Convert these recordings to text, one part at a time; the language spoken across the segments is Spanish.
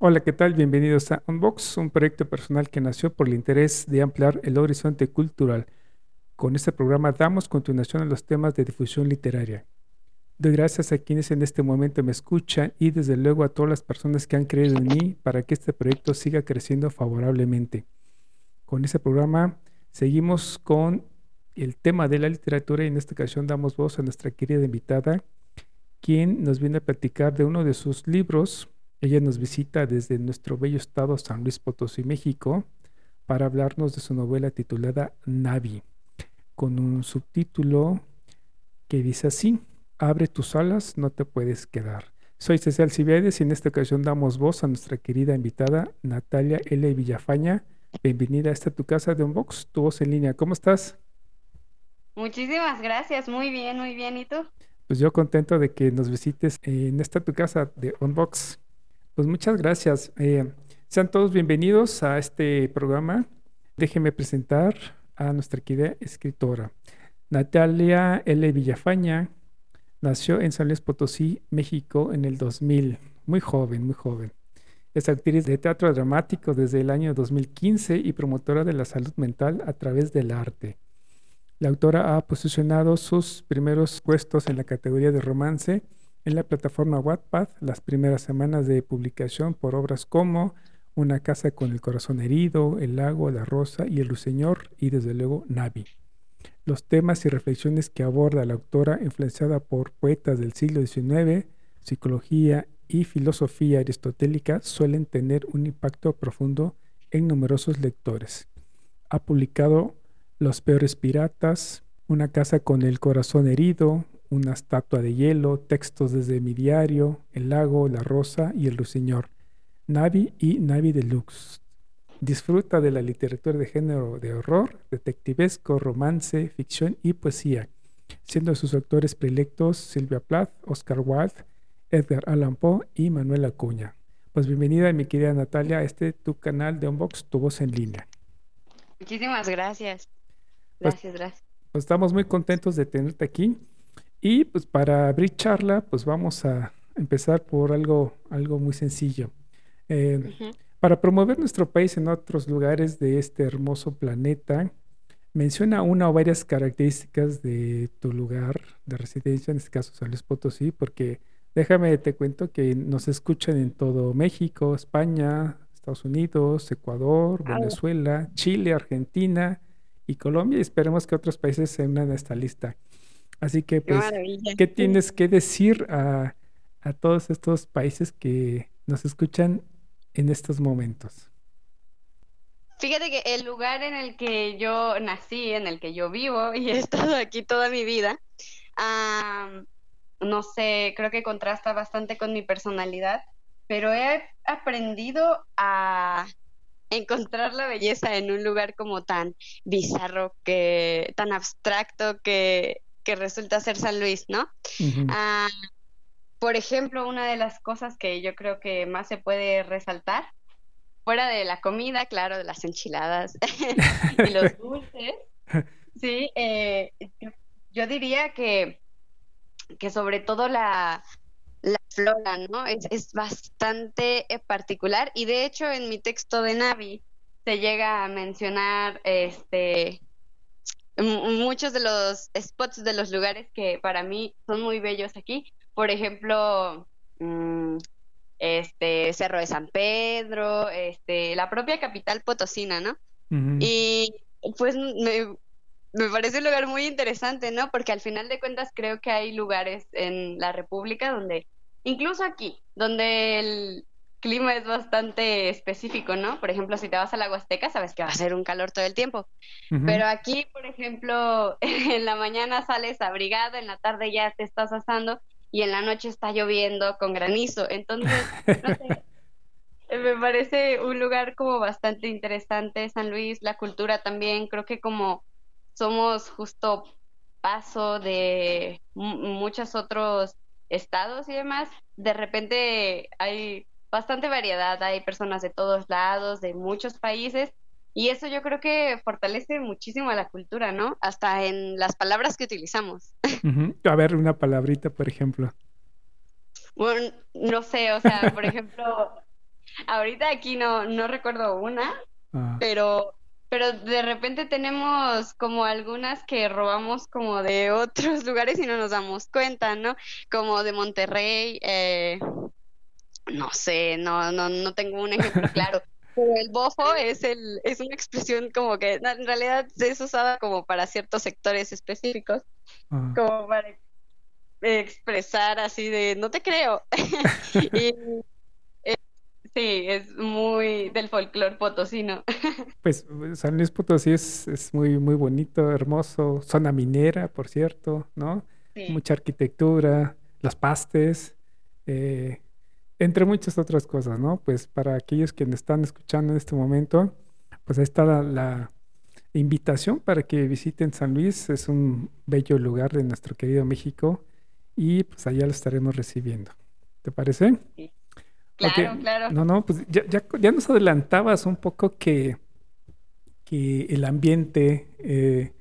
Hola, ¿qué tal? Bienvenidos a Unbox, un proyecto personal que nació por el interés de ampliar el horizonte cultural. Con este programa damos continuación a los temas de difusión literaria. Doy gracias a quienes en este momento me escuchan y desde luego a todas las personas que han creído en mí para que este proyecto siga creciendo favorablemente. Con este programa seguimos con el tema de la literatura y en esta ocasión damos voz a nuestra querida invitada, quien nos viene a platicar de uno de sus libros ella nos visita desde nuestro bello estado San Luis Potosí, México, para hablarnos de su novela titulada Navi, con un subtítulo que dice así, Abre tus alas, no te puedes quedar. Soy Cecil Cibiades y en esta ocasión damos voz a nuestra querida invitada Natalia L. Villafaña. Bienvenida a esta tu casa de Unbox, tu voz en línea. ¿Cómo estás? Muchísimas gracias, muy bien, muy bien. ¿Y tú? Pues yo contento de que nos visites en esta tu casa de Unbox. Pues muchas gracias. Eh, sean todos bienvenidos a este programa. Déjenme presentar a nuestra querida escritora. Natalia L. Villafaña nació en San Luis Potosí, México, en el 2000. Muy joven, muy joven. Es actriz de teatro dramático desde el año 2015 y promotora de la salud mental a través del arte. La autora ha posicionado sus primeros puestos en la categoría de romance en la plataforma Wattpad las primeras semanas de publicación por obras como Una casa con el corazón herido, El lago, La rosa y El ruiseñor y desde luego Navi. Los temas y reflexiones que aborda la autora, influenciada por poetas del siglo XIX, psicología y filosofía aristotélica, suelen tener un impacto profundo en numerosos lectores. Ha publicado Los peores piratas, Una casa con el corazón herido, una estatua de hielo, textos desde mi diario, el lago, la rosa y el ruiseñor, Navi y Navi Deluxe. Disfruta de la literatura de género de horror, detectivesco, romance, ficción y poesía, siendo sus autores predilectos Silvia Plath, Oscar Wilde, Edgar Allan Poe y Manuel Acuña. Pues bienvenida, mi querida Natalia, a este tu canal de Unbox, tu voz en línea. Muchísimas gracias. Pues, gracias, gracias. Pues estamos muy contentos de tenerte aquí. Y pues para abrir charla, pues vamos a empezar por algo, algo muy sencillo. Eh, para promover nuestro país en otros lugares de este hermoso planeta, menciona una o varias características de tu lugar de residencia, en este caso San Luis Potosí, porque déjame te cuento que nos escuchan en todo México, España, Estados Unidos, Ecuador, Venezuela, Chile, Argentina y Colombia, y esperemos que otros países se unan a esta lista. Así que, pues, ¿qué, tienes que decir a, todos estos países que nos escuchan en estos momentos? Fíjate que el lugar en el que yo nací, en el que yo vivo y he estado aquí toda mi vida, no sé, creo que contrasta bastante con mi personalidad, pero he aprendido a encontrar la belleza en un lugar como tan bizarro, que tan abstracto que que resulta ser San Luis, ¿no? Ah, por ejemplo, una de las cosas que yo creo que más se puede resaltar, fuera de la comida, claro, de las enchiladas y los dulces, sí, eh, yo, diría que, que sobre todo la, la flora, ¿no? Es, es bastante eh, particular y de hecho en mi texto de Navi se llega a mencionar este muchos de los spots de los lugares que para mí son muy bellos aquí. Por ejemplo, mm, este Cerro de San Pedro, este, la propia capital potosina, ¿no? Y pues me, me parece un lugar muy interesante, ¿no? Porque al final de cuentas creo que hay lugares en la República donde, incluso aquí, donde el, clima es bastante específico, ¿no? Por ejemplo, si te vas a la Huasteca, sabes que va a ser un calor todo el tiempo. Pero aquí, por ejemplo, en la mañana sales abrigado, en la tarde ya te estás asando y en la noche está lloviendo con granizo. Entonces, no sé. me parece un lugar como bastante interesante, San Luis, la cultura también, creo que como somos justo paso de muchos otros estados y demás, de repente hay bastante variedad, hay personas de todos lados, de muchos países, y eso yo creo que fortalece muchísimo a la cultura, ¿no? Hasta en las palabras que utilizamos. A ver, una palabrita, por ejemplo. Bueno, no sé, o sea, por ejemplo, ahorita aquí no, no recuerdo una, ah. pero pero de repente tenemos como algunas que robamos como de otros lugares y no nos damos cuenta, ¿no? Como de Monterrey, eh, no sé, no, no, no tengo un ejemplo claro. Pero el bofo es el, es una expresión como que en realidad es usada como para ciertos sectores específicos, como para expresar así de no te creo. y, Sí, es muy del folclore potosino. Pues San Luis Potosí es, es muy, muy bonito, hermoso, zona minera, por cierto, ¿no? Mucha arquitectura, los pastes, eh, entre muchas otras cosas, ¿no? Pues para aquellos que me están escuchando en este momento, pues ahí está la, la invitación para que visiten San Luis, es un bello lugar de nuestro querido México y pues allá lo estaremos recibiendo. ¿Te parece? Sí. Claro, claro. No, no, pues ya, ya, nos adelantabas un poco que, que el ambiente eh,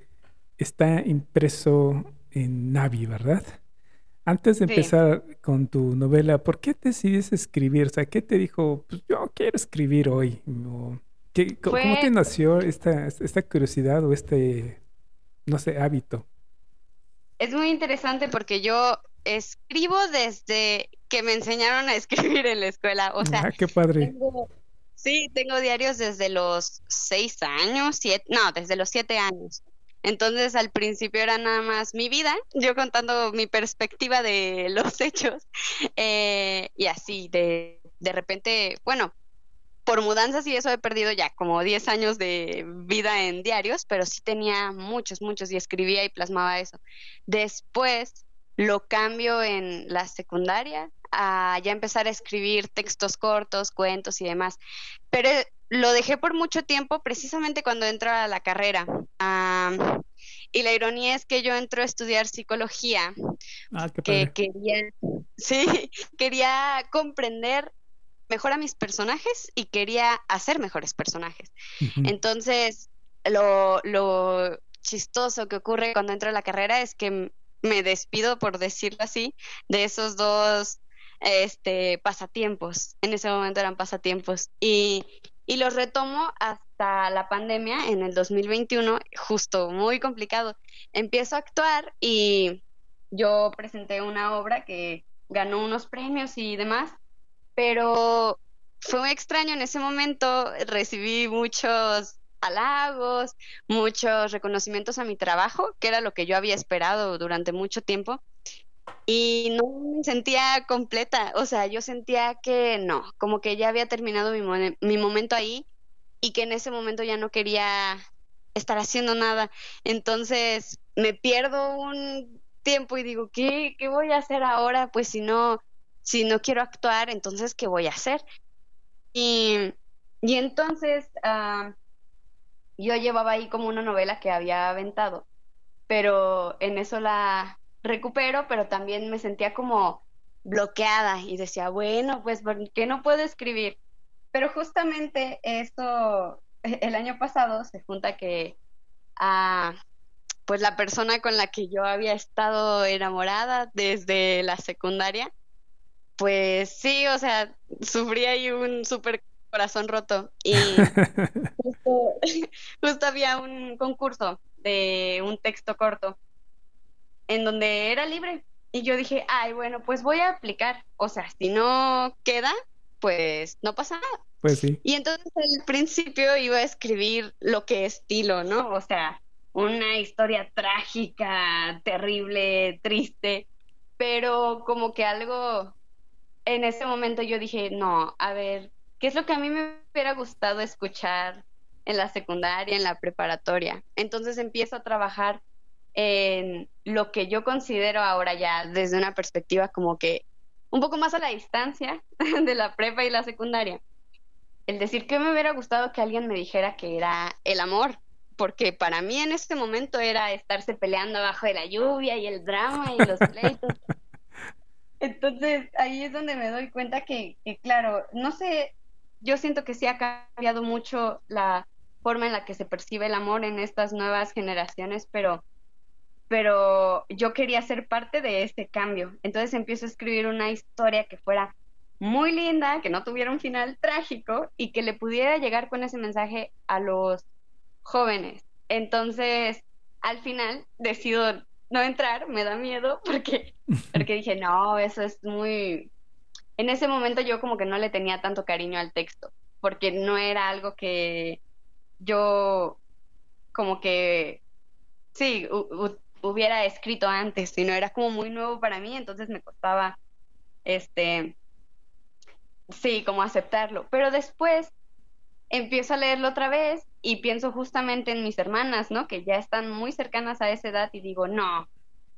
está impreso en Navi, ¿verdad? Antes de empezar con tu novela, ¿por qué decides escribir? O sea, ¿qué te dijo? Pues yo quiero escribir hoy. ¿Cómo te nació esta, esta curiosidad o este, no sé, hábito? Es muy interesante porque yo escribo desde que me enseñaron a escribir en la escuela. O sea, ah, qué padre. sí, tengo diarios desde los seis años, siete, no, desde los siete años. Entonces al principio era nada más mi vida, yo contando mi perspectiva de los hechos eh, y así, de, de repente, bueno, por mudanzas y eso he perdido ya como diez años de vida en diarios, pero sí tenía muchos, muchos y escribía y plasmaba eso. Después lo cambio en la secundaria a ya empezar a escribir textos cortos, cuentos y demás. Pero lo dejé por mucho tiempo precisamente cuando entro a la carrera. y la ironía es que yo entro a estudiar psicología, ah, que quería, sí, quería comprender mejor a mis personajes y quería hacer mejores personajes. Entonces, lo, lo chistoso que ocurre cuando entro a la carrera es que me despido, por decirlo así, de esos dos este, pasatiempos. En ese momento eran pasatiempos. Y, y los retomo hasta la pandemia en el 2021, justo muy complicado. Empiezo a actuar y yo presenté una obra que ganó unos premios y demás, pero fue muy extraño en ese momento, recibí muchos halagos, muchos reconocimientos a mi trabajo, que era lo que yo había esperado durante mucho tiempo. Y no me sentía completa, o sea, yo sentía que no, como que ya había terminado mi, mi momento ahí y que en ese momento ya no quería estar haciendo nada. Entonces me pierdo un tiempo y digo, ¿qué, qué voy a hacer ahora? Pues si no, si no quiero actuar, entonces, ¿qué voy a hacer? Y, y entonces uh, yo llevaba ahí como una novela que había aventado, pero en eso la recupero, pero también me sentía como bloqueada y decía, bueno, pues ¿por qué no puedo escribir? Pero justamente esto, e-, el año pasado se junta que a pues la persona con la que yo había estado enamorada desde la secundaria, pues sí, o sea, sufrí ahí un súper corazón roto. Y justo, había un concurso de un texto corto en donde era libre. Y yo dije, ay, bueno, pues voy a aplicar. O sea, si no queda, pues no pasa nada. Pues sí. Y entonces al principio iba a escribir lo que estilo, ¿no? O sea, una historia trágica, terrible, triste, pero como que algo en ese momento yo dije, no, a ver, ¿Qué es lo que a mí me hubiera gustado escuchar en la secundaria, en la preparatoria? Entonces empiezo a trabajar en lo que yo considero ahora ya desde una perspectiva como que un poco más a la distancia de la prepa y la secundaria, el decir que me hubiera gustado que alguien me dijera que era el amor, porque para mí en este momento era estarse peleando abajo de la lluvia y el drama y los pleitos. Entonces ahí es donde me doy cuenta que, que, claro, no sé, yo siento que sí ha cambiado mucho la forma en la que se percibe el amor en estas nuevas generaciones, pero, pero yo quería ser parte de este cambio. Entonces empiezo a escribir una historia que fuera muy linda, que no tuviera un final trágico y que le pudiera llegar con ese mensaje a los jóvenes. Entonces, al final decido no entrar, me da miedo porque, porque dije, no, eso es muy... En ese momento yo como que no le tenía tanto cariño al texto, porque no era algo que yo como que, sí, hubiera escrito antes, sino era como muy nuevo para mí, entonces me costaba, este, sí, como aceptarlo. Pero después empiezo a leerlo otra vez y pienso justamente en mis hermanas, ¿no? Que ya están muy cercanas a esa edad y digo, no,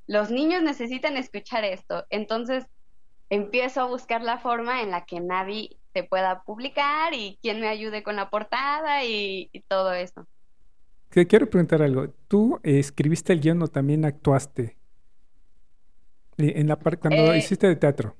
los niños necesitan escuchar esto. Entonces empiezo a buscar la forma en la que Navi se pueda publicar y quién me ayude con la portada y, todo eso. Te quiero preguntar algo. ¿Tú escribiste el guion o también actuaste? Eh, en la parte cuando eh, hiciste de teatro.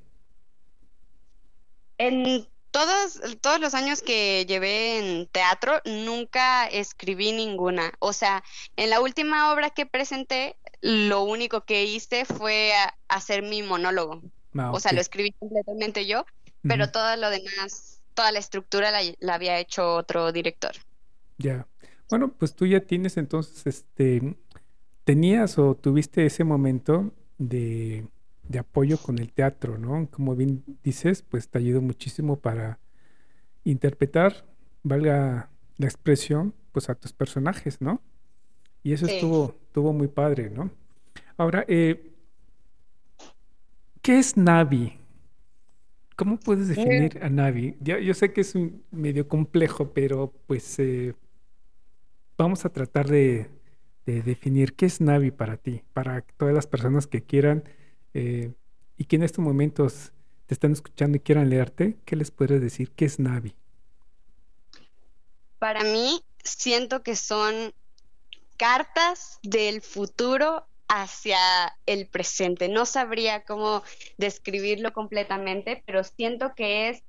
En todos, todos los años que llevé en teatro, nunca escribí ninguna. O sea, en la última obra que presenté, lo único que hice fue hacer mi monólogo. Ah, o sea, lo escribí completamente yo, pero todo lo demás, toda la estructura la, había hecho otro director. Ya. Bueno, pues tú ya tienes entonces, este, tenías o tuviste ese momento de de apoyo con el teatro, ¿no? Como bien dices, pues te ayudó muchísimo para interpretar, valga la expresión, pues a tus personajes, ¿no? Y eso estuvo, estuvo muy padre, ¿no? Ahora, eh, ¿qué es Navi? ¿Cómo puedes definir a Navi? yo sé que es un medio complejo, pero pues eh, vamos a tratar de, de, definir qué es Navi para ti, para todas las personas que quieran eh, y que en estos momentos te están escuchando y quieran leerte, ¿qué les puedes decir? ¿Qué es Navi? Para mí, siento que son cartas del futuro hacia el presente. No sabría cómo describirlo completamente, pero siento que es,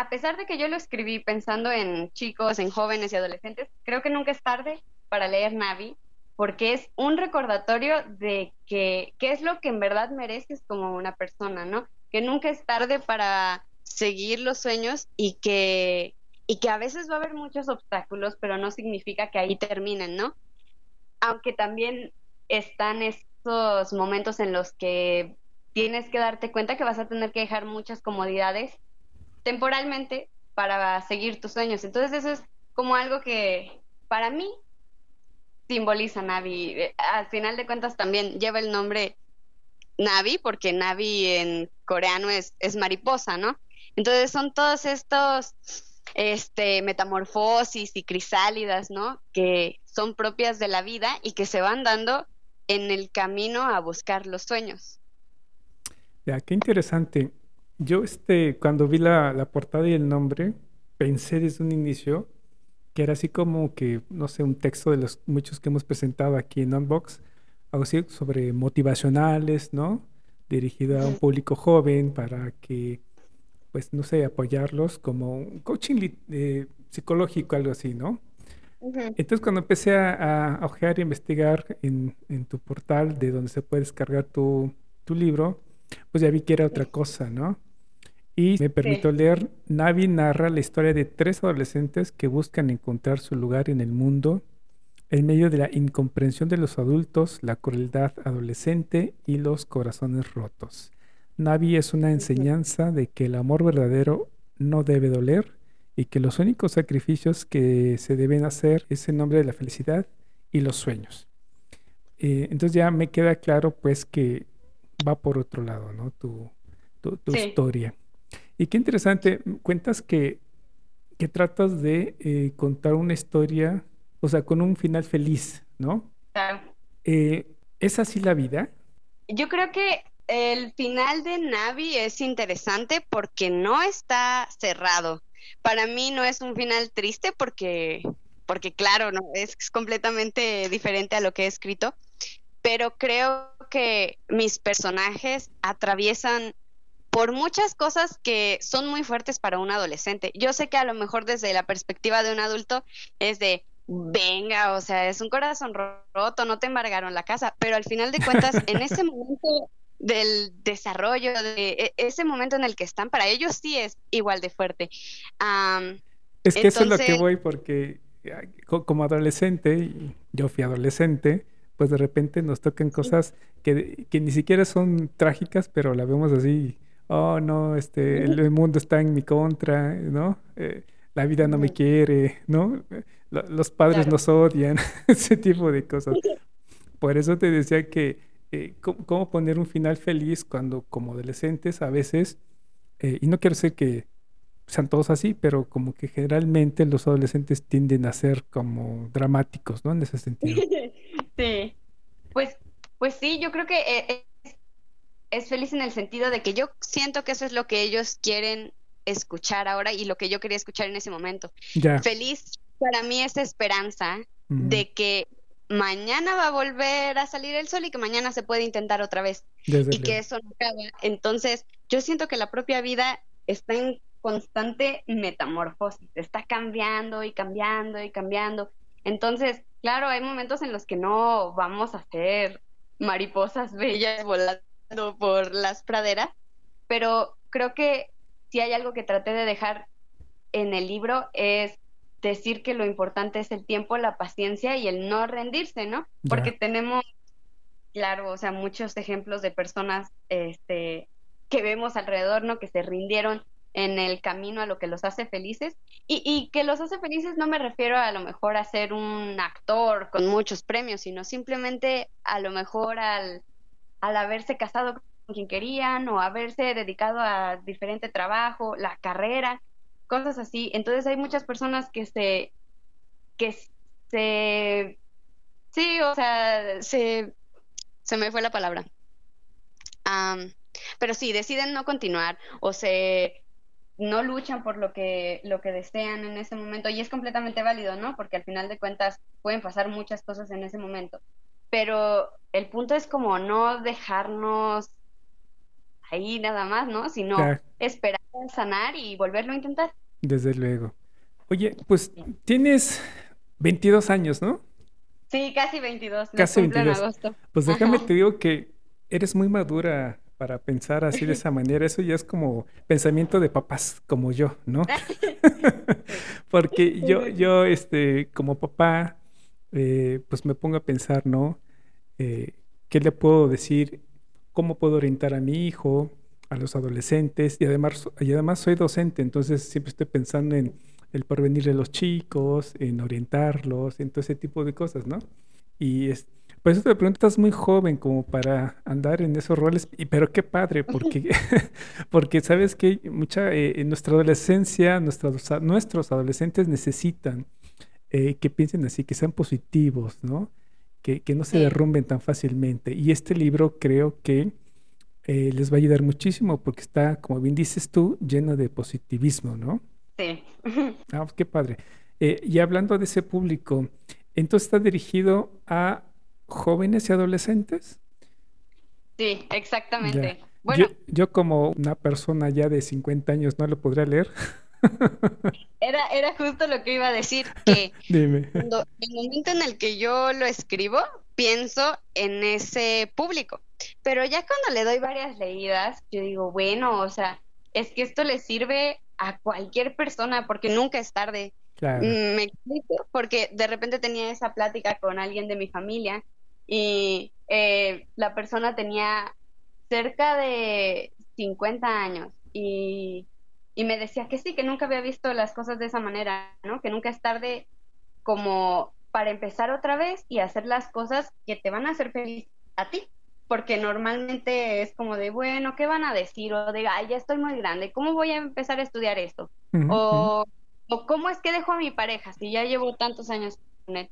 a pesar de que yo lo escribí pensando en chicos, en jóvenes y adolescentes, creo que nunca es tarde para leer Navi porque es un recordatorio de que qué es lo que en verdad mereces como una persona, ¿no? Que nunca es tarde para seguir los sueños y que, y que a veces va a haber muchos obstáculos, pero no significa que ahí terminen, ¿no? Aunque también están estos momentos en los que tienes que darte cuenta que vas a tener que dejar muchas comodidades temporalmente para seguir tus sueños. Entonces eso es como algo que para mí simboliza Navi. Eh, al final de cuentas también lleva el nombre Navi, porque Navi en coreano es, es mariposa, ¿no? Entonces son todos estos este, metamorfosis y crisálidas, ¿no? Que son propias de la vida y que se van dando en el camino a buscar los sueños. Ya, qué interesante. Yo, este, cuando vi la, la portada y el nombre, pensé desde un inicio que era así como que, no sé, un texto de los muchos que hemos presentado aquí en Unbox, algo así sobre motivacionales, ¿no? Dirigido a un público joven para que, pues, no sé, apoyarlos como un coaching eh, psicológico, algo así, ¿no? Entonces, cuando empecé a, a, ojear e investigar en, en, tu portal de donde se puede descargar tu, tu libro, pues ya vi que era otra cosa, ¿no? Y me permito leer, Navi narra la historia de tres adolescentes que buscan encontrar su lugar en el mundo en medio de la incomprensión de los adultos, la crueldad adolescente y los corazones rotos. Navi es una enseñanza de que el amor verdadero no debe doler y que los únicos sacrificios que se deben hacer es en nombre de la felicidad y los sueños. Eh, entonces ya me queda claro pues que va por otro lado, ¿no? Tu, tu, historia. Y qué interesante, cuentas que, que tratas de eh, contar una historia, o sea, con un final feliz, ¿no? Claro. Eh, ¿Es así la vida? Yo creo que el final de Navi es interesante porque no está cerrado. para mí no es un final triste porque, porque claro, no, es completamente diferente a lo que he escrito, pero creo que mis personajes atraviesan por muchas cosas que son muy fuertes para un adolescente. Yo sé que a lo mejor desde la perspectiva de un adulto es de, venga, o sea, es un corazón roto, no te embargaron la casa, pero al final de cuentas, en ese momento del desarrollo, de e, ese momento en el que están, para ellos sí es igual de fuerte. es que eso es lo que voy porque como adolescente, yo fui adolescente, pues de repente nos tocan cosas que, que ni siquiera son trágicas, pero la vemos así, oh no, este, el, mundo está en mi contra, ¿no? Eh, la vida no me quiere, ¿no? los padres nos odian, ese tipo de cosas. Por eso te decía que eh, cómo poner un final feliz cuando como adolescentes a veces, eh, y no quiero decir que sean todos así, pero como que generalmente los adolescentes tienden a ser como dramáticos, ¿no? En ese sentido. Sí, pues, pues sí, yo creo que eh, es, feliz en el sentido de que yo siento que eso es lo que ellos quieren escuchar ahora y lo que yo quería escuchar en ese momento. Feliz para mí es esperanza de que mañana va a volver a salir el sol y que mañana se puede intentar otra vez y que eso no acaba. Entonces, yo siento que la propia vida está en constante metamorfosis, está cambiando y cambiando y cambiando. Entonces, claro, hay momentos en los que no vamos a ser mariposas bellas volando por las praderas, pero creo que si hay algo que traté de dejar en el libro es decir que lo importante es el tiempo, la paciencia y el no rendirse, ¿no? Porque tenemos, claro, o sea, muchos ejemplos de personas este, que vemos alrededor, ¿no? Que se rindieron en el camino a lo que los hace felices. Y, y, que los hace felices no me refiero a lo mejor a ser un actor con muchos premios, sino simplemente a lo mejor al, al haberse casado con quien querían o haberse dedicado a diferente trabajo, la carrera cosas así. Entonces hay muchas personas que se, que se, sí, o sea, se, se me fue la palabra. pero sí, deciden no continuar o se no luchan por lo que, lo que desean en ese momento y es completamente válido, ¿no? Porque al final de cuentas pueden pasar muchas cosas en ese momento. Pero el punto es como no dejarnos ahí nada más, ¿no? Sino esperar a sanar y volverlo a intentar. Desde luego. Oye, pues tienes 22 años, ¿no? Sí, casi 22. Casi 22. En agosto. Pues déjame te digo que eres muy madura para pensar así de esa manera. Eso ya es como pensamiento de papás como yo, ¿no? Porque yo, yo, este, como papá, eh, pues me pongo a pensar, ¿no? Eh, ¿Qué le puedo decir cómo puedo orientar a mi hijo, a los adolescentes, y además, y además soy docente, entonces siempre estoy pensando en el porvenir de los chicos, en orientarlos, en todo ese tipo de cosas, ¿no? Y es, por eso te pregunto, estás muy joven como para andar en esos roles, y, pero qué padre, porque, porque sabes que mucha, eh, en nuestra adolescencia, nuestros, nuestros adolescentes necesitan eh, que piensen así, que sean positivos, ¿no? que, no se derrumben tan fácilmente. Y este libro creo que eh, les va a ayudar muchísimo porque está, como bien dices tú, lleno de positivismo, ¿no? Sí. Ah, pues qué padre. Eh, y hablando de ese público, entonces está dirigido a jóvenes y adolescentes. Sí, exactamente. Bueno. Yo, como una persona ya de 50 años no lo podría leer. Era, era justo lo que iba a decir, que Dime. Cuando, el momento en el que yo lo escribo, pienso en ese público. Pero ya cuando le doy varias leídas, yo digo, bueno, o sea, es que esto le sirve a cualquier persona porque nunca es tarde. Mm, me explico, porque de repente tenía esa plática con alguien de mi familia y eh, la persona tenía cerca de 50 años y y me decía que sí, que nunca había visto las cosas de esa manera, ¿no? Que nunca es tarde como para empezar otra vez y hacer las cosas que te van a hacer feliz a ti, porque normalmente es como de, bueno, ¿qué van a decir? O de, ay, ya estoy muy grande, ¿cómo voy a empezar a estudiar esto? o, o, ¿cómo es que dejo a mi pareja si ya llevo tantos años con él?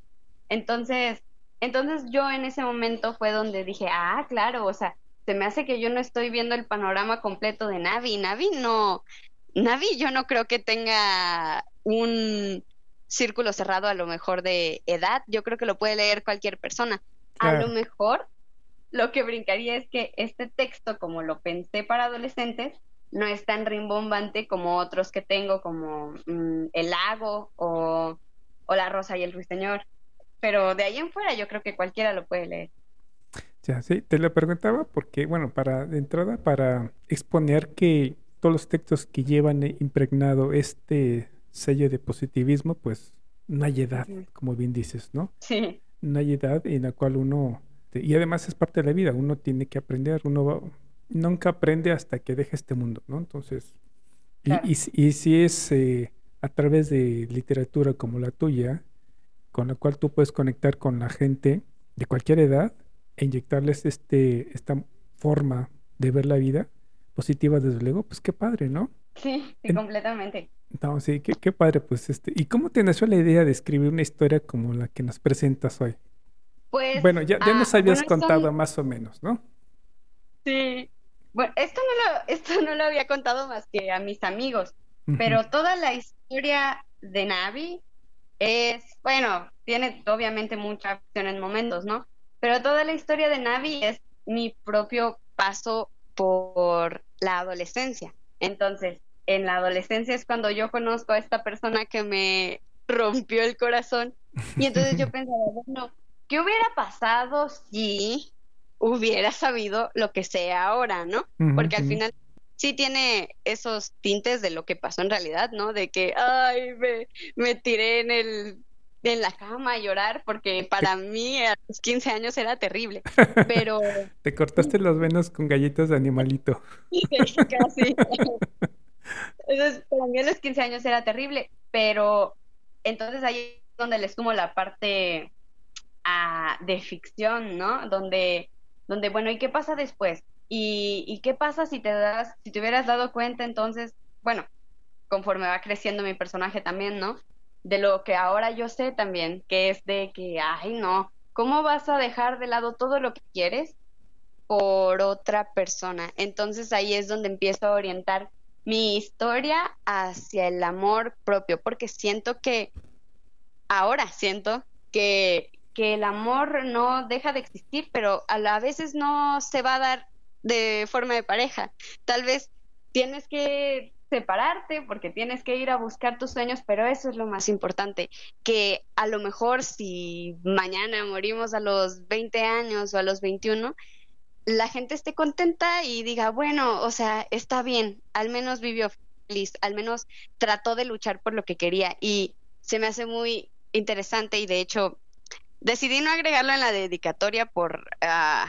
Entonces, entonces yo en ese momento fue donde dije, ah, claro, o sea, se me hace que yo no estoy viendo el panorama completo de Navi. Navi no, Navi yo no creo que tenga un círculo cerrado a lo mejor de edad, yo creo que lo puede leer cualquier persona. A lo mejor lo que brincaría es que este texto, como lo pensé para adolescentes, no es tan rimbombante como otros que tengo, como mm, El Lago o, o, La Rosa y el Ruiseñor. Pero de ahí en fuera yo creo que cualquiera lo puede leer. Ya, sí, te lo preguntaba porque, bueno, para de entrada, para exponer que todos los textos que llevan impregnado este sello de positivismo, pues no hay edad, como bien dices, ¿no? Sí. No hay edad en la cual uno, y además es parte de la vida, uno tiene que aprender, uno va, nunca aprende hasta que deje este mundo, ¿no? Entonces, y, y, si es eh, a través de literatura como la tuya, con la cual tú puedes conectar con la gente de cualquier edad e inyectarles este, esta forma de ver la vida positiva, desde luego, pues qué padre, ¿no? Sí, sí, completamente. No, sí, qué, qué, padre, pues este. ¿Y cómo te nació la idea de escribir una historia como la que nos presentas hoy? Pues. Bueno, ya, ya nos ah, habías contado más o menos, ¿no? Sí, bueno, esto no lo, esto no lo había contado más que a mis amigos, pero toda la historia de Navi es, bueno, tiene obviamente mucha acción en momentos, ¿no? Pero toda la historia de Navi es mi propio paso por la adolescencia. Entonces, en la adolescencia es cuando yo conozco a esta persona que me rompió el corazón y entonces yo pensaba, bueno, ¿qué hubiera pasado si hubiera sabido lo que sé ahora, ¿no? Porque al final sí tiene esos tintes de lo que pasó en realidad, ¿no? De que, ay, me, me tiré en el en la cama a llorar porque para mí a los 15 años era terrible, pero... Te cortaste los venos con galletas de animalito. Casi. Entonces, para mí a los 15 años era terrible, pero entonces ahí es donde le sumo la parte ah, de ficción, ¿no? Donde donde, bueno, ¿y qué pasa después? ¿Y, y qué pasa si te das, si te hubieras dado cuenta entonces, bueno, conforme va creciendo mi personaje también, ¿no? De lo que ahora yo sé también, que es de que, ay, no, ¿cómo vas a dejar de lado todo lo que quieres por otra persona? Entonces ahí es donde empiezo a orientar mi historia hacia el amor propio, porque siento que, ahora siento que, que el amor no deja de existir, pero a la veces no se va a dar de forma de pareja. Tal vez tienes que separarte porque tienes que ir a buscar tus sueños, pero eso es lo más importante, que a lo mejor si mañana morimos a los 20 años o a los 21, la gente esté contenta y diga, bueno, o sea, está bien, al menos vivió feliz, al menos trató de luchar por lo que quería y se me hace muy interesante y de hecho Decidí no agregarlo en la dedicatoria por ah,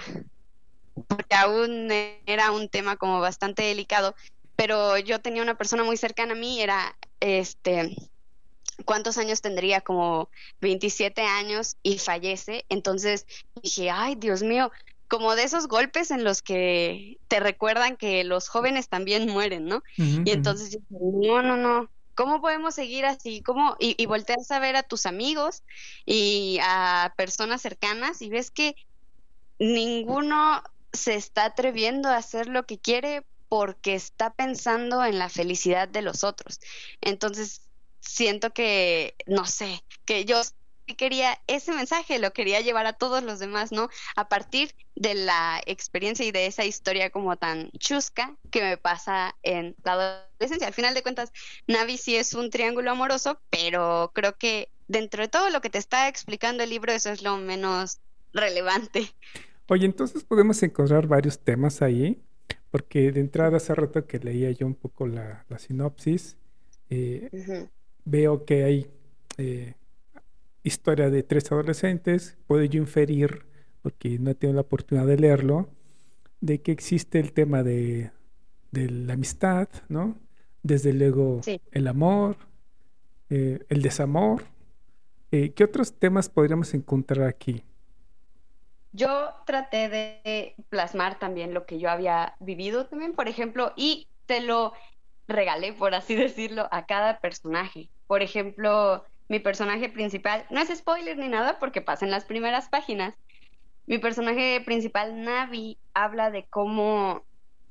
porque aún era un tema como bastante delicado, pero yo tenía una persona muy cercana a mí, era este ¿cuántos años tendría? Como 27 años y fallece. Entonces dije, ay, Dios mío, como de esos golpes en los que te recuerdan que los jóvenes también mueren, ¿no? y entonces no, no, no, ¿Cómo podemos seguir así? ¿Cómo? Y, y volteas a ver a tus amigos y a personas cercanas y ves que ninguno se está atreviendo a hacer lo que quiere porque está pensando en la felicidad de los otros. Entonces, siento que, no sé, que yo quería ese mensaje, lo quería llevar a todos los demás, ¿no? A partir de la experiencia y de esa historia como tan chusca que me pasa en la adolescencia. Al final de cuentas, Navi sí es un triángulo amoroso, pero creo que dentro de todo lo que te está explicando el libro, eso es lo menos relevante. Oye, entonces podemos encontrar varios temas ahí, porque de entrada hace rato que leía yo un poco la, sinopsis, eh, veo que hay eh, historia de tres adolescentes, puedo yo inferir, porque no he tenido la oportunidad de leerlo, de que existe el tema de, la amistad, ¿no? Desde luego el amor, eh, el desamor. ¿Qué otros temas podríamos encontrar aquí? Yo traté de plasmar también lo que yo había vivido también, por ejemplo, y te lo regalé, por así decirlo, a cada personaje. Por ejemplo, mi personaje principal, no es spoiler ni nada porque pasa en las primeras páginas, mi personaje principal, Navi, habla de cómo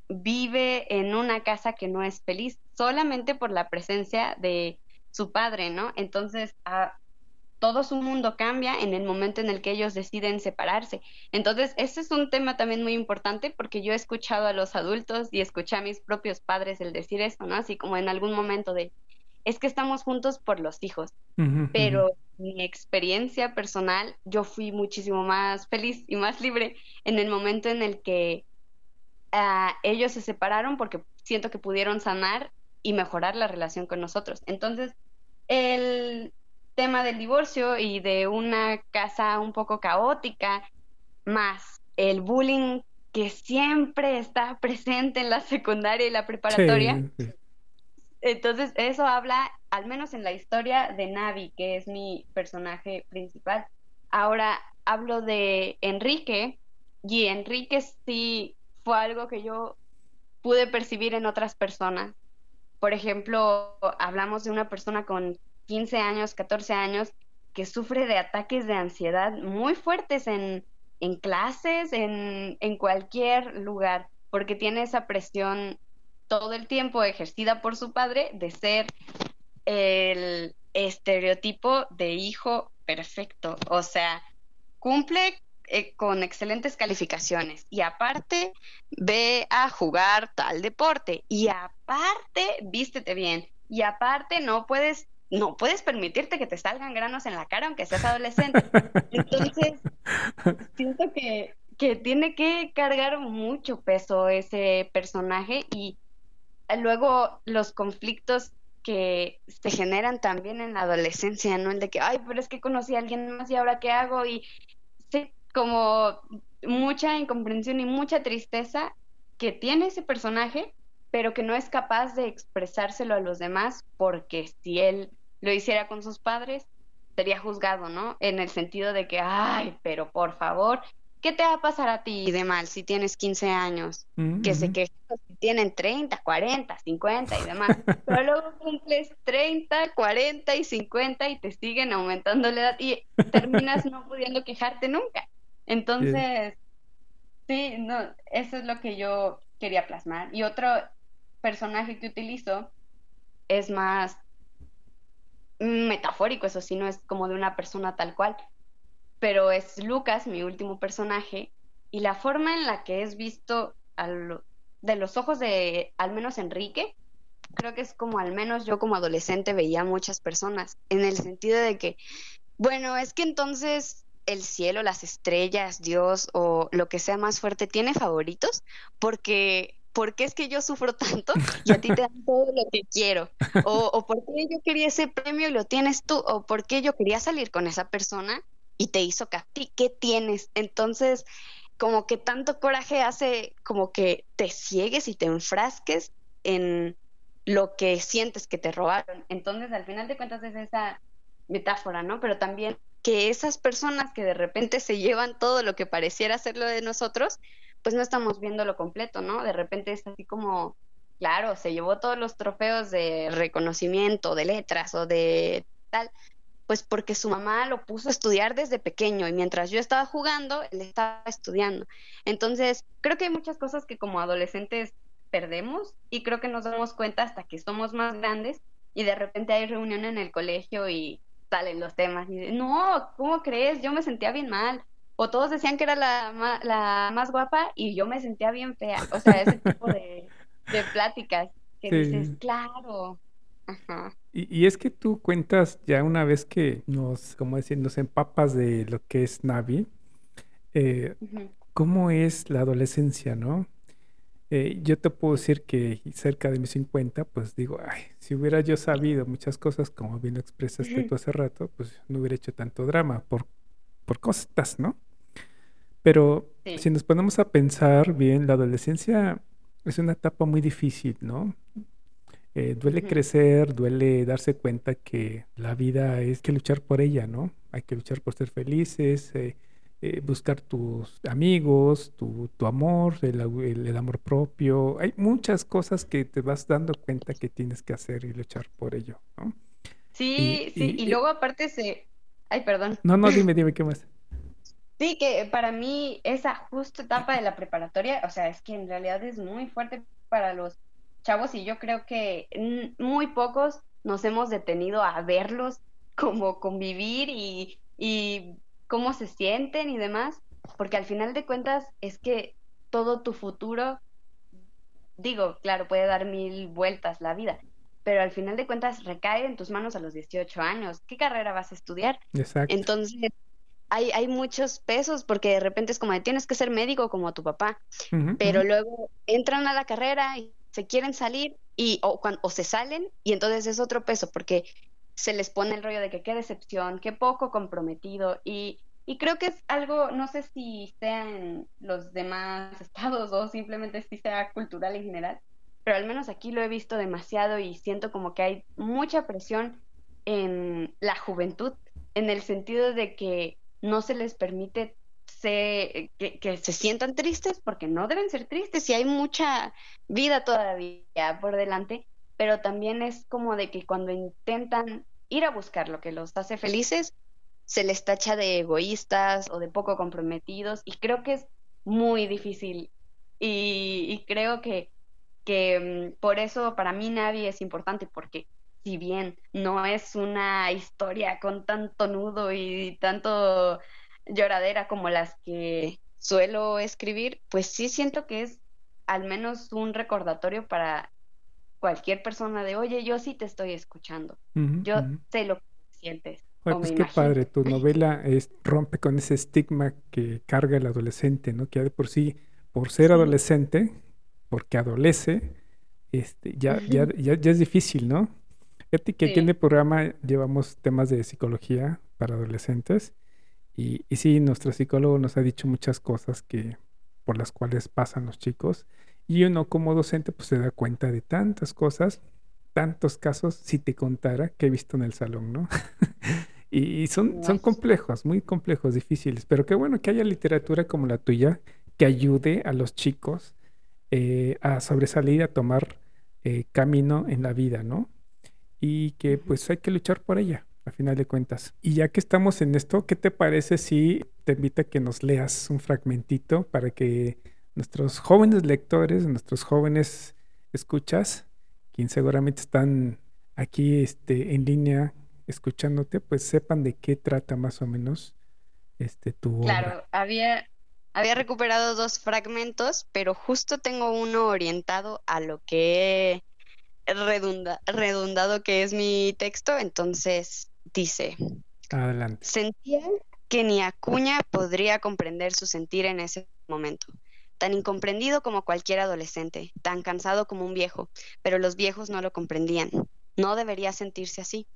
vive en una casa que no es feliz solamente por la presencia de su padre, ¿no? Entonces, todo su mundo cambia en el momento en el que ellos deciden separarse. Entonces, ese es un tema también muy importante porque yo he escuchado a los adultos y escuché a mis propios padres el decir eso, ¿no? Así como en algún momento de, es que estamos juntos por los hijos, pero mi experiencia personal, yo fui muchísimo más feliz y más libre en el momento en el que ah, ellos se separaron porque siento que pudieron sanar y mejorar la relación con nosotros. Entonces, el tema del divorcio y de una casa un poco caótica, más el bullying que siempre está presente en la secundaria y la preparatoria. Entonces, eso habla, al menos en la historia de Navi, que es mi personaje principal. Ahora hablo de Enrique, y Enrique sí fue algo que yo pude percibir en otras personas. Por ejemplo, hablamos de una persona con 15 años, 14 años, que sufre de ataques de ansiedad muy fuertes en, en clases, en, en cualquier lugar, porque tiene esa presión todo el tiempo ejercida por su padre de ser el estereotipo de hijo perfecto. O sea, cumple eh, con excelentes calificaciones y aparte ve a jugar tal deporte y aparte vístete bien y aparte no puedes no puedes permitirte que te salgan granos en la cara aunque seas adolescente. Entonces, siento que, que tiene que cargar mucho peso ese personaje y luego los conflictos que se generan también en la adolescencia, ¿no? El de que, ay, pero es que conocí a alguien más y ahora qué hago y sí, como mucha incomprensión y mucha tristeza que tiene ese personaje, pero que no es capaz de expresárselo a los demás porque si él lo hiciera con sus padres, sería juzgado, ¿no? En el sentido de que, ay, pero por favor, ¿qué te va a pasar a ti de mal si tienes 15 años? Mm, que se quejan si tienen 30, 40, 50 y demás. Pero luego cumples 30, 40 y 50 y te siguen aumentando la edad y terminas no pudiendo quejarte nunca. Entonces, sí, no, eso es lo que yo quería plasmar. Y otro personaje que utilizo es más metafórico, eso sí, no es como de una persona tal cual, pero es Lucas, mi último personaje, y la forma en la que es visto de los ojos de al menos Enrique, creo que es como al menos yo como adolescente veía muchas personas, en el sentido de que, bueno, es que entonces el cielo, las estrellas, Dios o lo que sea más fuerte tiene favoritos, porque ¿por qué es que yo sufro tanto y a ti te dan todo lo que quiero? O, o ¿por qué yo quería ese premio y lo tienes tú? ¿O por qué yo quería salir con esa persona y te hizo ti ¿qué tienes? Entonces, como que tanto coraje hace como que te ciegues y te enfrasques en lo que sientes que te robaron. Entonces, al final de cuentas es esa metáfora, ¿no? Pero también que esas personas que de repente se llevan todo lo que pareciera ser lo de nosotros, pues no estamos viendo lo completo, ¿no? De repente es así como, claro, se llevó todos los trofeos de reconocimiento, de letras o de tal, pues porque su mamá lo puso a estudiar desde pequeño y mientras yo estaba jugando, él estaba estudiando. Entonces, creo que hay muchas cosas que como adolescentes perdemos y creo que nos damos cuenta hasta que somos más grandes y de repente hay reunión en el colegio y salen los temas y no, ¿cómo crees? Yo me sentía bien mal. O todos decían que era la, la más guapa y yo me sentía bien fea. O sea, ese tipo de, pláticas que dices, claro, y, es que tú cuentas ya una vez que nos, como decir, nos empapas de lo que es Navi, eh, cómo es la adolescencia, ¿no? Eh, yo te puedo decir que cerca de mis 50, pues digo, ay, si hubiera yo sabido muchas cosas, como bien lo expresaste tú hace rato, pues no hubiera hecho tanto drama por, por cosas, ¿no? Pero si nos ponemos a pensar bien, la adolescencia es una etapa muy difícil, ¿no? Eh, duele crecer, duele darse cuenta que la vida es que luchar por ella, ¿no? Hay que luchar por ser felices, eh, eh, buscar tus amigos, tu, amor, el, amor propio. Hay muchas cosas que te vas dando cuenta que tienes que hacer y luchar por ello, ¿no? Sí, sí, y, luego aparte se... Ay, perdón. No, no, dime, dime, ¿qué más? Sí, que para mí esa justa etapa de la preparatoria, o sea, es que en realidad es muy fuerte para los chavos y yo creo que muy pocos nos hemos detenido a verlos como convivir y, y cómo se sienten y demás, porque al final de cuentas es que todo tu futuro, digo, claro, puede dar mil vueltas la vida, pero al final de cuentas recae en tus manos a los 18 años. ¿Qué carrera vas a estudiar? Exacto. Entonces, hay, hay muchos pesos porque de repente es como de tienes que ser médico como tu papá, pero luego entran a la carrera y se quieren salir y o, cuando, o se salen y entonces es otro peso porque se les pone el rollo de que qué decepción, qué poco comprometido y, y creo que es algo, no sé si sea en los demás estados o simplemente si sea cultural en general, pero al menos aquí lo he visto demasiado y siento como que hay mucha presión en la juventud en el sentido de que no se les permite que, se sientan tristes porque no deben ser tristes y hay mucha vida todavía por delante, pero también es como de que cuando intentan ir a buscar lo que los hace felices, se les tacha de egoístas o de poco comprometidos y creo que es muy difícil. Y, creo que, que mm, por eso para mí nadie es importante porque si bien no es una historia con tanto nudo y tanto lloradera como las que suelo escribir, pues sí siento que es al menos un recordatorio para cualquier persona de, oye, yo sí te estoy escuchando, yo sé lo que sientes. pues qué padre, tu novela es, rompe con ese estigma que carga el adolescente, ¿no? Que de por sí, por ser adolescente, porque adolece, este, ya, ya, ya, ya, es difícil, ¿no? Fíjate que aquí en el programa llevamos temas de psicología para adolescentes y, y, sí, nuestro psicólogo nos ha dicho muchas cosas que por las cuales pasan los chicos y uno como docente pues se da cuenta de tantas cosas, tantos casos, si te contara que he visto en el salón, ¿no? y, son, son complejos, muy complejos, difíciles, pero qué bueno que haya literatura como la tuya que ayude a los chicos eh, a sobresalir, a tomar eh, camino en la vida, ¿no? Y que pues hay que luchar por ella, a final de cuentas. Y ya que estamos en esto, ¿qué te parece si te invito a que nos leas un fragmentito para que nuestros jóvenes lectores, nuestros jóvenes escuchas, quien seguramente están aquí este, en línea escuchándote, pues sepan de qué trata más o menos este, tu Claro, había, había recuperado dos fragmentos, pero justo tengo uno orientado a lo que redunda, redundado que es mi texto, entonces dice, Adelante. Sentía que ni Acuña podría comprender su sentir en ese momento, tan incomprendido como cualquier adolescente, tan cansado como un viejo, pero los viejos no lo comprendían. No debería sentirse así.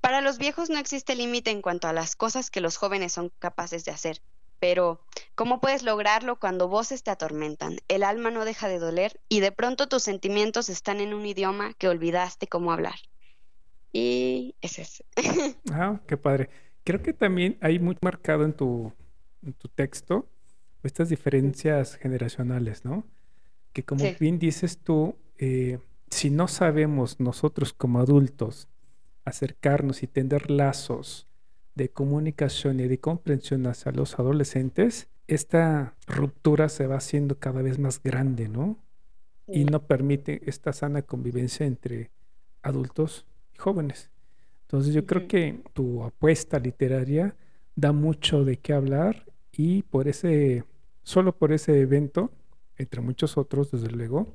Para los viejos no existe límite en cuanto a las cosas que los jóvenes son capaces de hacer, pero ¿cómo puedes lograrlo cuando voces te atormentan? El alma no deja de doler y de pronto tus sentimientos están en un idioma que olvidaste cómo hablar. Y ese es. ah, qué padre. Creo que también hay muy marcado en tu, en tu texto estas diferencias generacionales, ¿no? Que como bien dices tú, eh, si no sabemos nosotros como adultos acercarnos y tender lazos de comunicación y de comprensión hacia los adolescentes, esta ruptura se va haciendo cada vez más grande, ¿no? Y no permite esta sana convivencia entre adultos y jóvenes. Entonces yo creo que tu apuesta literaria da mucho de qué hablar y por ese, solo por ese evento, entre muchos otros, desde luego,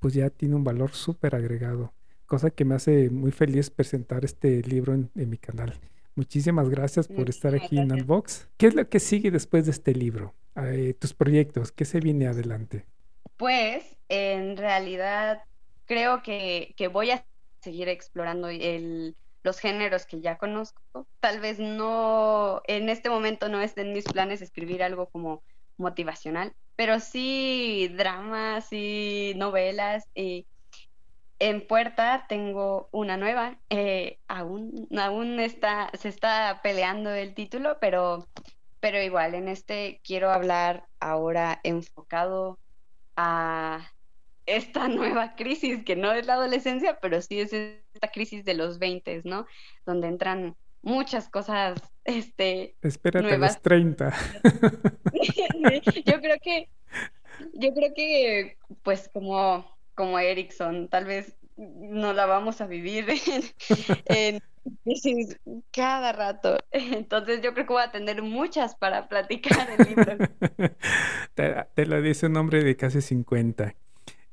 pues ya tiene un valor súper agregado, cosa que me hace muy feliz presentar este libro en mi canal. Muchísimas gracias por estar aquí en Unbox. ¿Qué es lo que sigue después de este libro? Eh, tus proyectos, ¿qué se viene adelante? Pues en realidad creo que, voy a seguir explorando el, los géneros que ya conozco. Tal vez no, en este momento no estén en mis planes escribir algo como motivacional, pero sí dramas y novelas y en puerta tengo una nueva. Eh, aún, aún está, se está peleando el título, pero, pero igual, en este quiero hablar ahora enfocado a esta nueva crisis, que no es la adolescencia, pero sí es esta crisis de los 20, ¿no? Donde entran muchas cosas, este... Espérate a los 30. yo creo que, yo creo que, pues como, como Erickson, tal vez no la vamos a vivir en, cada rato. Entonces yo creo que voy a tener muchas para platicar el libro. te, lo dice un hombre de casi 50.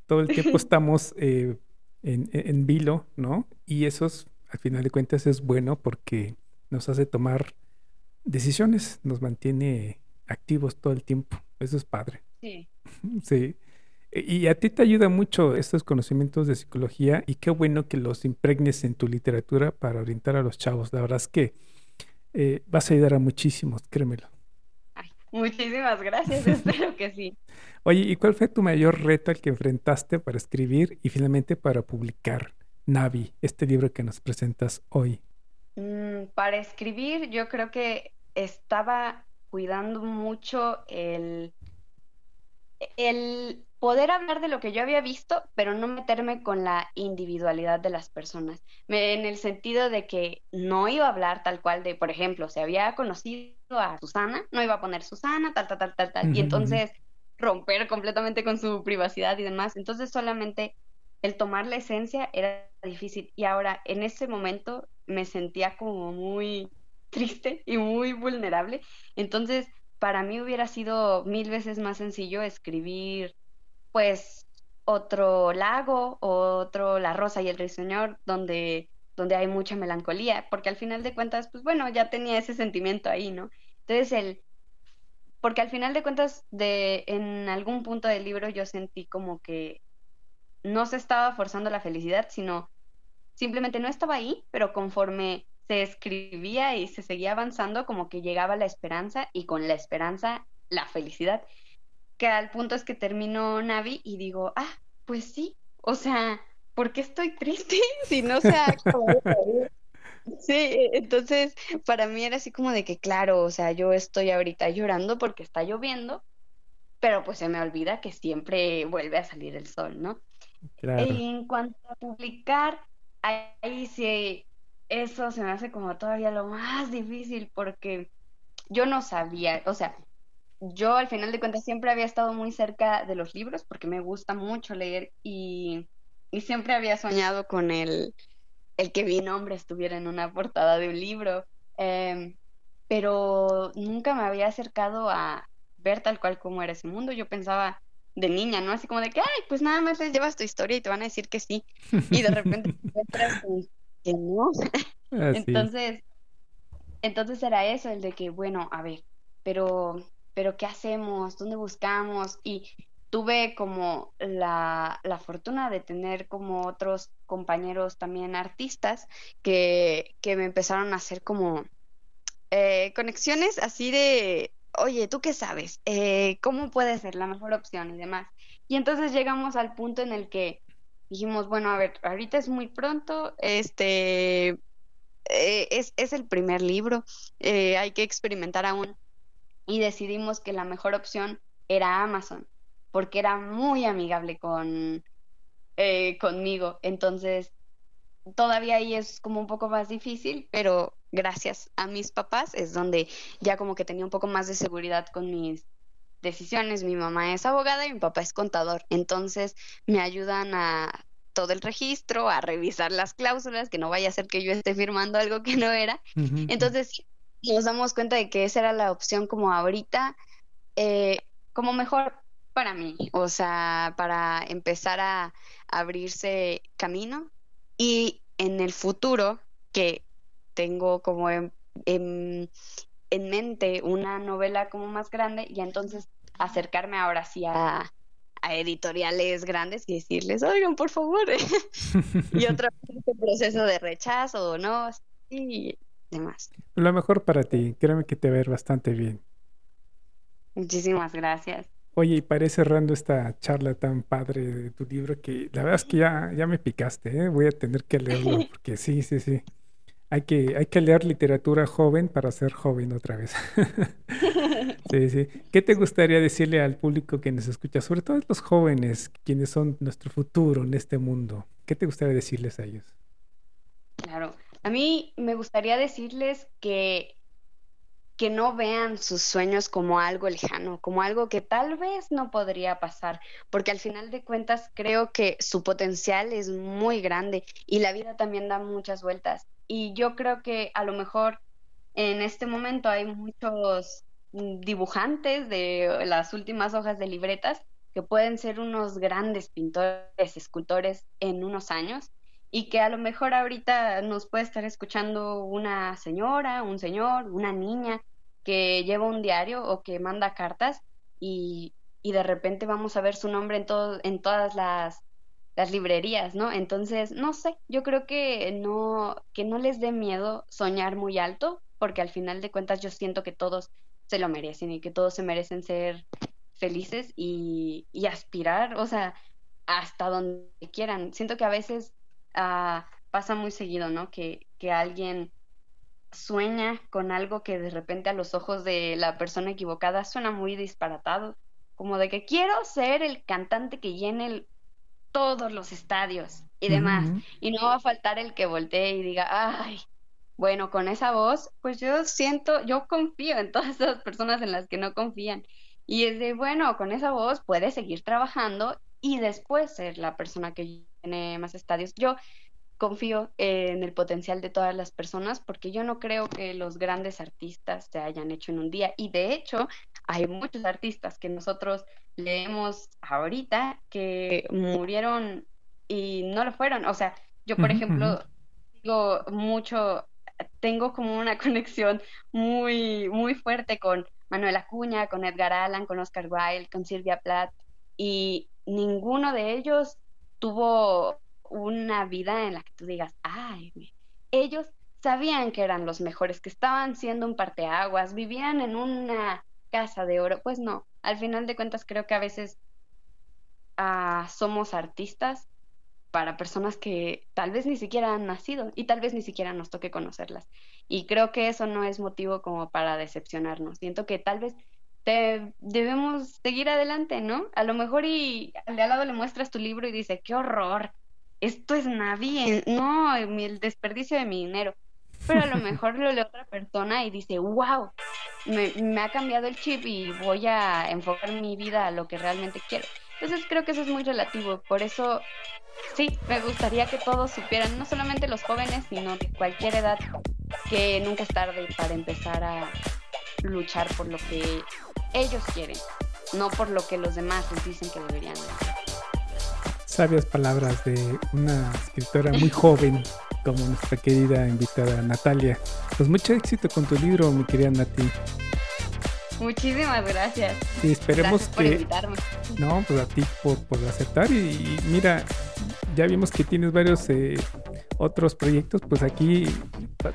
Todo el tiempo estamos eh, en, en, vilo, ¿no? Y eso al final de cuentas es bueno porque nos hace tomar decisiones, nos mantiene activos todo el tiempo. Eso es padre. Sí. Sí. Y a ti te ayuda mucho estos conocimientos de psicología y qué bueno que los impregnes en tu literatura para orientar a los chavos. La verdad es que eh, vas a ayudar a muchísimos, créemelo. muchísimas gracias, espero que sí. Oye, ¿y cuál fue tu mayor reto al que enfrentaste para escribir y finalmente para publicar Navi, este libro que nos presentas hoy? Mm, para escribir, yo creo que estaba cuidando mucho el, el poder hablar de lo que yo había visto, pero no meterme con la individualidad de las personas. en el sentido de que no iba a hablar tal cual de, por ejemplo, se había conocido a Susana, no iba a poner Susana, tal, tal, tal, tal, tal. y entonces romper completamente con su privacidad y demás. Entonces solamente el tomar la esencia era difícil. Y ahora, en ese momento, me sentía como muy triste y muy vulnerable. Entonces, para mí hubiera sido mil veces más sencillo escribir pues otro lago otro La Rosa y el Ruiseñor donde, donde hay mucha melancolía, porque al final de cuentas, pues bueno, ya tenía ese sentimiento ahí, ¿no? Entonces el, porque al final de cuentas, de, en algún punto del libro yo sentí como que no se estaba forzando la felicidad, sino simplemente no estaba ahí, pero conforme se escribía y se seguía avanzando, como que llegaba la esperanza y con la esperanza la felicidad que al punto es que termino Navi y digo, ah, pues sí, o sea, ¿por qué estoy triste si no se ha Sí, e, entonces para mí era así como de que, claro, o sea, yo estoy ahorita llorando porque está lloviendo, pero pues se me olvida que siempre vuelve a salir el sol, ¿no? Claro. En cuanto a publicar, ahí sí, eso se me hace como todavía lo más difícil porque yo no sabía, o sea, yo al final de cuentas siempre había estado muy cerca de los libros porque me gusta mucho leer y, siempre había soñado con el, el, que mi nombre estuviera en una portada de un libro, em, pero nunca me había acercado a ver tal cual como era ese mundo. Yo pensaba de niña, ¿no? Así como de que, ay, pues nada más les llevas tu historia y te van a decir que sí. Y de repente te encuentras que no. entonces, entonces era eso, el de que, bueno, a ver, pero pero ¿qué hacemos? ¿Dónde buscamos? Y tuve como la, fortuna de tener como otros compañeros también artistas que, me empezaron a hacer como eh, conexiones así de, oye, ¿tú qué sabes? Eh, ¿Cómo puede ser la mejor opción y demás? Y entonces llegamos al punto en el que dijimos, bueno, a ver, ahorita es muy pronto, este, eh, es, es, el primer libro, hay que experimentar aún y decidimos que la mejor opción era Amazon, porque era muy amigable con, eh, conmigo. Entonces, todavía ahí es como un poco más difícil, pero gracias a mis papás es donde ya como que tenía un poco más de seguridad con mis decisiones. Mi mamá es abogada y mi papá es contador. Entonces, me ayudan a todo el registro, a revisar las cláusulas, que no vaya a ser que yo esté firmando algo que no era. Entonces, sí, nos damos cuenta de que esa era la opción como ahorita, eh, como mejor para mí, o sea, para empezar a abrirse camino. Y en el futuro que tengo como en, mente una novela como más grande y entonces acercarme ahora sí a, editoriales grandes y decirles, oigan, por favor, y otro proceso de rechazo no, sí, demás. Lo mejor para ti, créeme que te va a ver bastante bien. Muchísimas gracias. Oye, y para ir cerrando esta charla tan padre de tu libro, que la verdad es que ya, ya me picaste, ¿eh? voy a tener que leerlo, porque sí, sí, sí. Hay que, hay que leer literatura joven para ser joven otra vez. sí, sí. ¿Qué te gustaría decirle al público que nos escucha, sobre todo a los jóvenes, quienes son nuestro futuro en este mundo? ¿Qué te gustaría decirles a ellos? Claro, A mí me gustaría decirles que que no vean sus sueños como algo lejano, como algo que tal vez no podría pasar, porque al final de cuentas creo que su potencial es muy grande y la vida también da muchas vueltas. Y yo creo que a lo mejor en este momento hay muchos mm, dibujantes de las últimas hojas de libretas que pueden ser unos grandes pintores, escultores en unos años y que a lo mejor ahorita nos puede estar escuchando una señora, un señor, una niña que lleva un diario o que manda cartas y, y de repente vamos a ver su nombre en, todo, en todas las, las librerías, ¿no? Entonces, no sé, yo creo que no, que no les dé miedo soñar muy alto, porque al final de cuentas yo siento que todos se lo merecen y que todos se merecen ser felices y, y aspirar, o sea, hasta donde quieran. Siento que a veces ah, pasa muy seguido, ¿no? Que, que alguien sueña con algo que de repente a los ojos de la persona equivocada suena muy disparatado, como de que quiero ser el cantante que llene todos los estadios y demás, y no va a faltar el que voltee y diga, ay, bueno, con esa voz, pues yo siento, yo confío en todas esas personas en las que no confían. Y es de, bueno, con esa voz puedes seguir trabajando y después ser la persona que llene más estadios. Yo confío en el potencial de todas las personas porque yo no creo que los grandes artistas se hayan hecho en un día y de hecho hay muchos artistas que nosotros leemos ahorita que murieron y no lo fueron. O sea, yo por ejemplo digo mucho, tengo como una conexión muy, muy fuerte con Manuel Acuña, con Edgar Allan, con Oscar Wilde, con Silvia Plath y ninguno de ellos tuvo una vida en la que tú digas, ay, ellos sabían que eran los mejores, que estaban siendo un parteaguas, vivían en una casa de oro. Pues no, al final de cuentas creo que a veces ah, somos artistas para personas que tal vez ni siquiera han nacido y tal vez ni siquiera nos toque conocerlas. Y creo que eso no es motivo como para decepcionarnos. Siento que tal vez te, debemos seguir adelante, ¿no? A lo mejor y al de al lado le muestras tu libro y dice, qué horror, esto es nadie, no, el desperdicio de mi dinero. Pero a lo mejor lo lee otra persona y dice, wow, me, me ha cambiado el chip y voy a enfocar mi vida a lo que realmente quiero. Entonces creo que eso es muy relativo. Por eso, sí, me gustaría que todos supieran, no solamente los jóvenes, sino de cualquier edad, que nunca es tarde para empezar a luchar por lo que ellos quieren, no por lo que los demás les dicen que deberían hacer sabias palabras de una escritora muy joven como nuestra querida invitada Natalia. Pues mucho éxito con tu libro, mi querida Nati. Muchísimas gracias. Y esperemos que... No, pues a ti por, aceptar. Y, mira, ya vimos que tienes varios eh, otros proyectos, pues aquí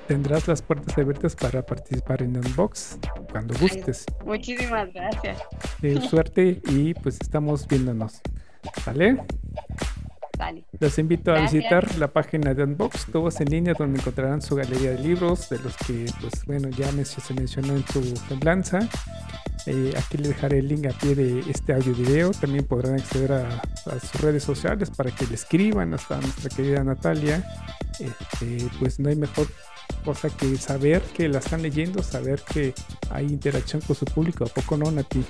tendrás las puertas abiertas para participar en Unbox cuando gustes. muchísimas gracias. suerte y pues estamos viéndonos. ¿Vale? Los invito a visitar la página de Unbox, todos en línea, donde encontrarán su galería de libros, de los que, pues bueno, ya se mencionó en su semblanza. Eh, aquí les dejaré el link a pie de este audio video. También podrán acceder a, sus redes sociales para que le escriban hasta nuestra querida Natalia. Este, pues no hay mejor cosa que saber que la están leyendo, saber que hay interacción con su público. ¿A poco no, Nati?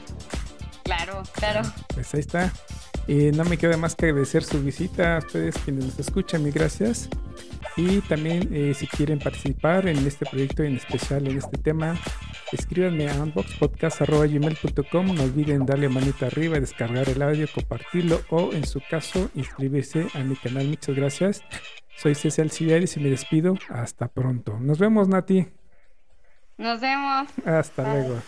Claro, claro. Pues ahí está. Y no me queda más que agradecer su visita a ustedes quienes nos escuchan, mi gracias. Y también eh, si quieren participar en este proyecto en especial en este tema, escríbanme a unboxpodcast.gmail.com. No olviden darle manita arriba, descargar el audio, compartirlo o en su caso inscribirse a mi canal. Muchas gracias. Soy César Civiaris y me despido. Hasta pronto. Nos vemos, Nati. Nos vemos. Hasta luego.